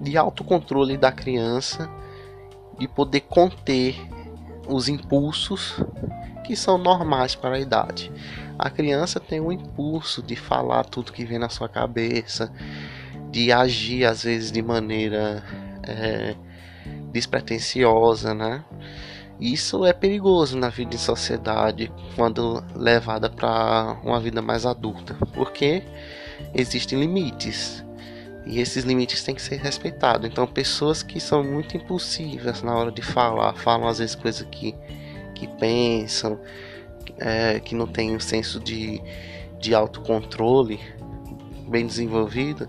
de autocontrole da criança, de poder conter os impulsos que são normais para a idade. A criança tem um impulso de falar tudo que vem na sua cabeça, de agir às vezes de maneira é, despretensiosa, né? Isso é perigoso na vida em sociedade quando levada para uma vida mais adulta, porque existem limites e esses limites têm que ser respeitados. Então, pessoas que são muito impulsivas na hora de falar, falam às vezes coisas que, que pensam, é, que não têm um senso de, de autocontrole bem desenvolvido,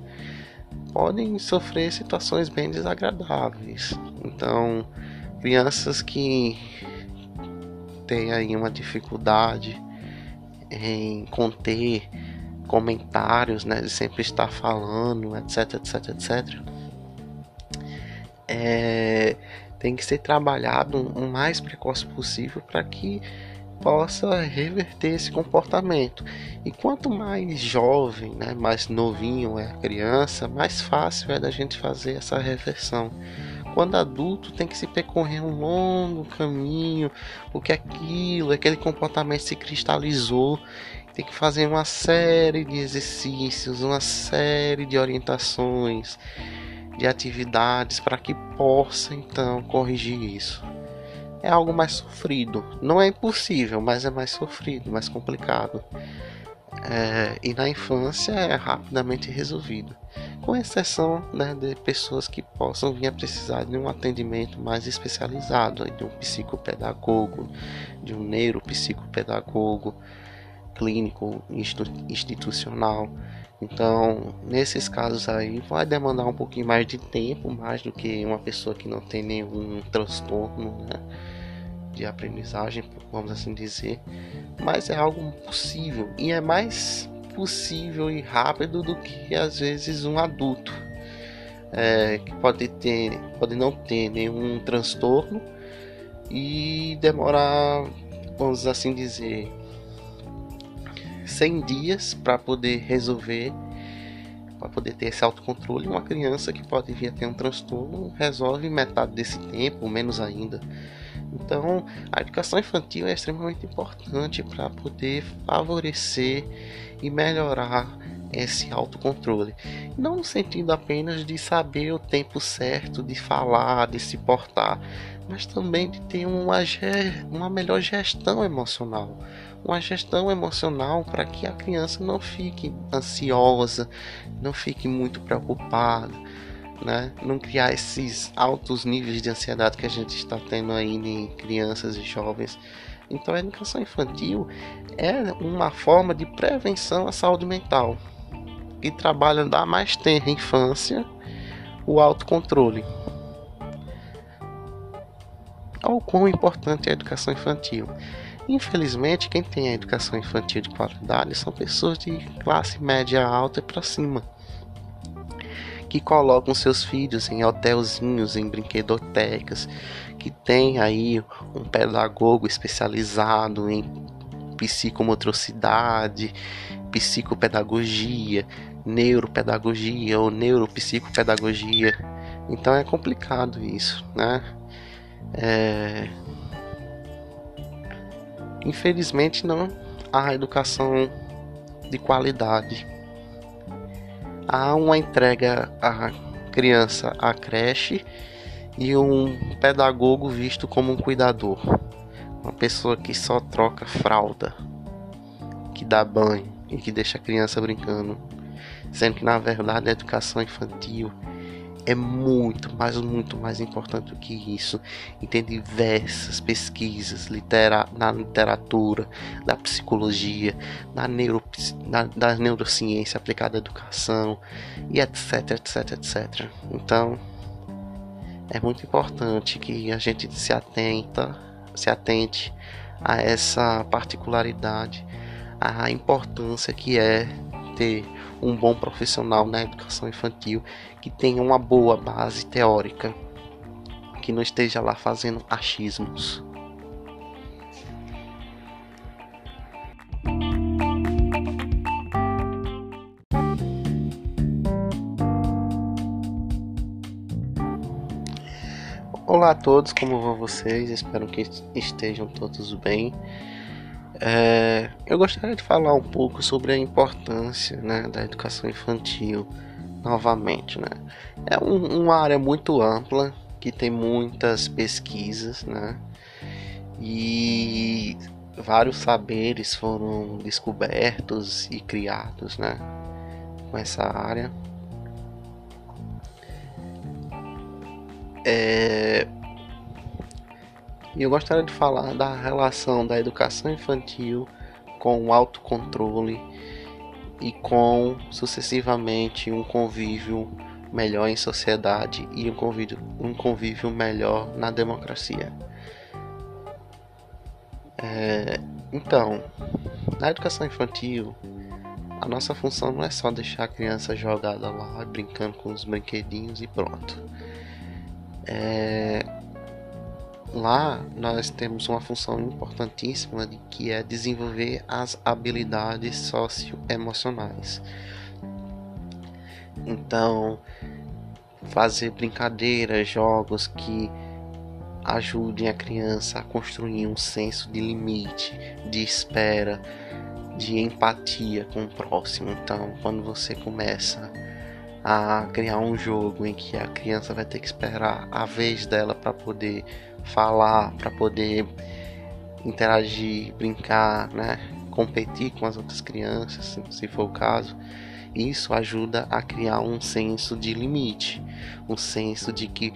podem sofrer situações bem desagradáveis. Então, crianças que têm aí uma dificuldade em conter comentários, né, de sempre estar falando, etc, etc, etc, é, tem que ser trabalhado o mais precoce possível para que possa reverter esse comportamento. E quanto mais jovem, né, mais novinho é a criança, mais fácil é da gente fazer essa reversão. Quando adulto tem que se percorrer um longo caminho, porque aquilo, aquele comportamento se cristalizou. Tem que fazer uma série de exercícios, uma série de orientações, de atividades para que possa então corrigir isso. É algo mais sofrido. Não é impossível, mas é mais sofrido, mais complicado. É, e na infância é rapidamente resolvido, com exceção né, de pessoas que possam vir a precisar de um atendimento mais especializado, de um psicopedagogo, de um neuropsicopedagogo, clínico institucional. Então, nesses casos aí, vai demandar um pouquinho mais de tempo, mais do que uma pessoa que não tem nenhum transtorno né, de aprendizagem, vamos assim dizer mas é algo possível e é mais possível e rápido do que às vezes um adulto é, que pode ter pode não ter nenhum transtorno e demorar vamos assim dizer 100 dias para poder resolver para poder ter esse autocontrole. Uma criança que pode vir a ter um transtorno resolve metade desse tempo menos ainda. Então, a educação infantil é extremamente importante para poder favorecer e melhorar esse autocontrole. Não no sentido apenas de saber o tempo certo de falar, de se portar, mas também de ter uma, uma melhor gestão emocional. Uma gestão emocional para que a criança não fique ansiosa, não fique muito preocupada né? Não criar esses altos níveis de ansiedade que a gente está tendo aí em crianças e jovens. Então a educação infantil é uma forma de prevenção à saúde mental que trabalha da mais tenra infância o autocontrole. Olha o quão importante é a educação infantil. Infelizmente, quem tem a educação infantil de qualidade são pessoas de classe média alta e para cima que colocam seus filhos em hotelzinhos, em brinquedotecas, que tem aí um pedagogo especializado em psicomotricidade, psicopedagogia, neuropedagogia ou neuropsicopedagogia. Então é complicado isso, né? É... Infelizmente não há educação de qualidade há uma entrega à criança à creche e um pedagogo visto como um cuidador, uma pessoa que só troca fralda, que dá banho e que deixa a criança brincando, sendo que na verdade a educação infantil é muito, mas muito mais importante do que isso. E tem diversas pesquisas litera na literatura, da psicologia, na, neuro, na, da neurociência aplicada à educação, e etc, etc, etc. Então, é muito importante que a gente se atenta, se atente a essa particularidade, a importância que é ter um bom profissional na educação infantil que tenha uma boa base teórica, que não esteja lá fazendo achismos. Olá a todos, como vão vocês? Espero que estejam todos bem. É, eu gostaria de falar um pouco sobre a importância né, da educação infantil novamente. Né? É um, uma área muito ampla que tem muitas pesquisas né? e vários saberes foram descobertos e criados né, com essa área. É... E eu gostaria de falar da relação da educação infantil com o autocontrole e com sucessivamente um convívio melhor em sociedade e um convívio, um convívio melhor na democracia. É, então, na educação infantil, a nossa função não é só deixar a criança jogada lá, brincando com os brinquedinhos e pronto. É, lá nós temos uma função importantíssima de que é desenvolver as habilidades socioemocionais. Então, fazer brincadeiras, jogos que ajudem a criança a construir um senso de limite, de espera, de empatia com o próximo. Então, quando você começa a criar um jogo em que a criança vai ter que esperar a vez dela para poder falar, para poder interagir, brincar, né? competir com as outras crianças, se for o caso, isso ajuda a criar um senso de limite, um senso de que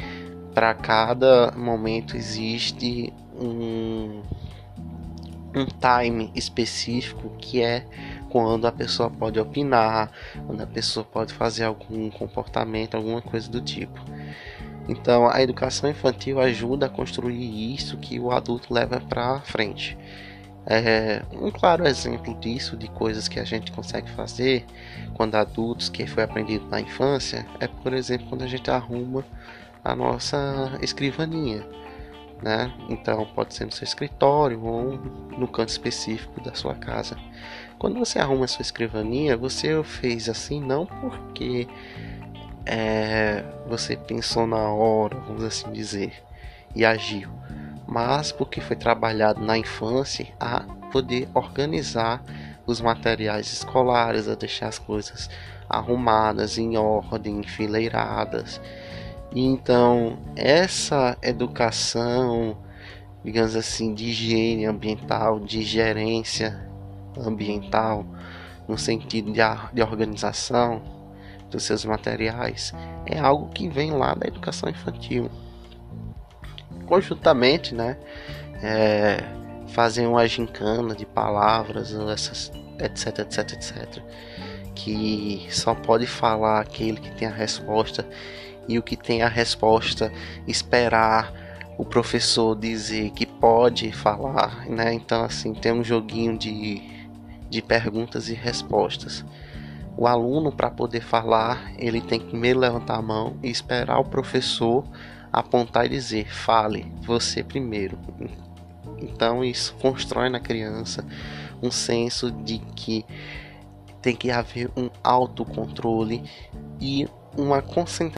para cada momento existe um, um time específico que é quando a pessoa pode opinar, quando a pessoa pode fazer algum comportamento, alguma coisa do tipo. Então, a educação infantil ajuda a construir isso que o adulto leva para frente. É, um claro exemplo disso, de coisas que a gente consegue fazer quando adultos, que foi aprendido na infância, é por exemplo quando a gente arruma a nossa escrivaninha né? Então pode ser no seu escritório ou no canto específico da sua casa. Quando você arruma a sua escrivaninha, você fez assim não porque é, você pensou na hora, vamos assim dizer, e agiu, mas porque foi trabalhado na infância a poder organizar os materiais escolares, a deixar as coisas arrumadas, em ordem, enfileiradas então, essa educação, digamos assim, de higiene ambiental, de gerência ambiental, no sentido de, de organização dos seus materiais, é algo que vem lá da educação infantil. Conjuntamente, né? É, fazer uma gincana de palavras, essas, etc, etc, etc. Que só pode falar aquele que tem a resposta e o que tem a resposta esperar o professor dizer que pode falar, né? Então assim tem um joguinho de, de perguntas e respostas. O aluno para poder falar ele tem que primeiro levantar a mão e esperar o professor apontar e dizer fale você primeiro. Então isso constrói na criança um senso de que tem que haver um autocontrole e uma concentração